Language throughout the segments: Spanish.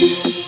thank you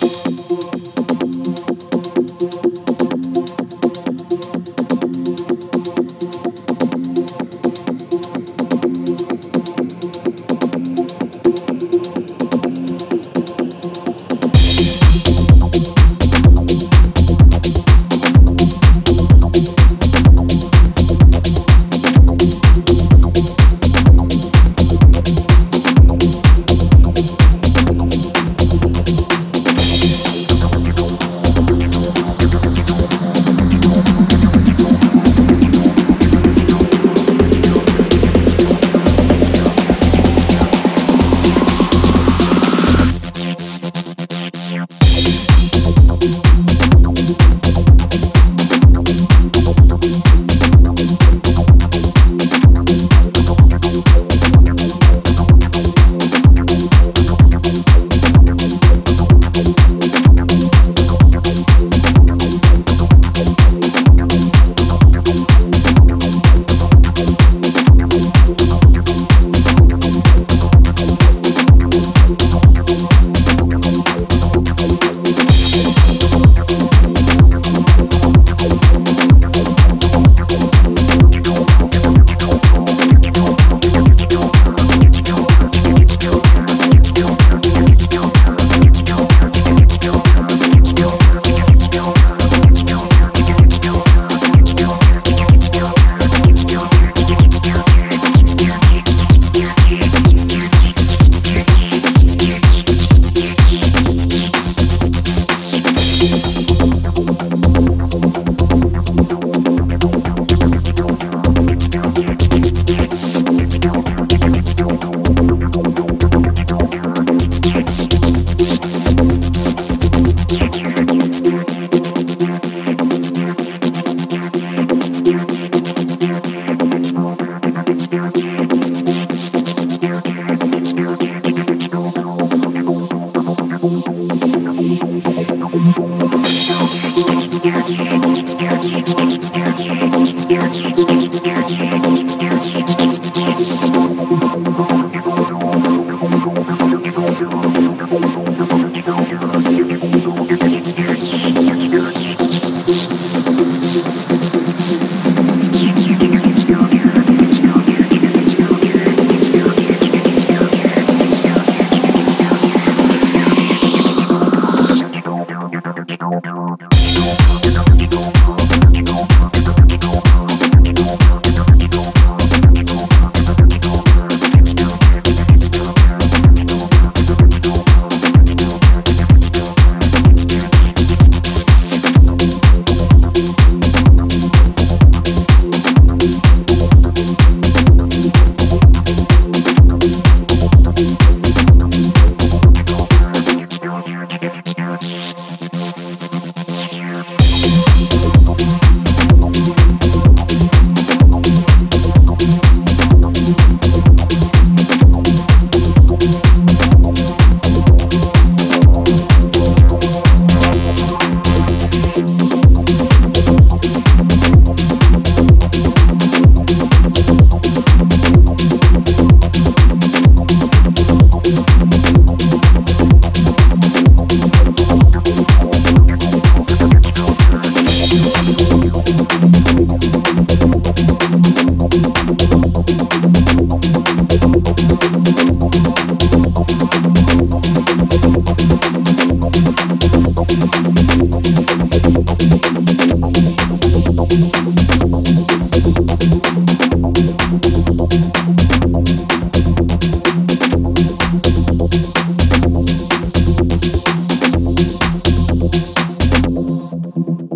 Thank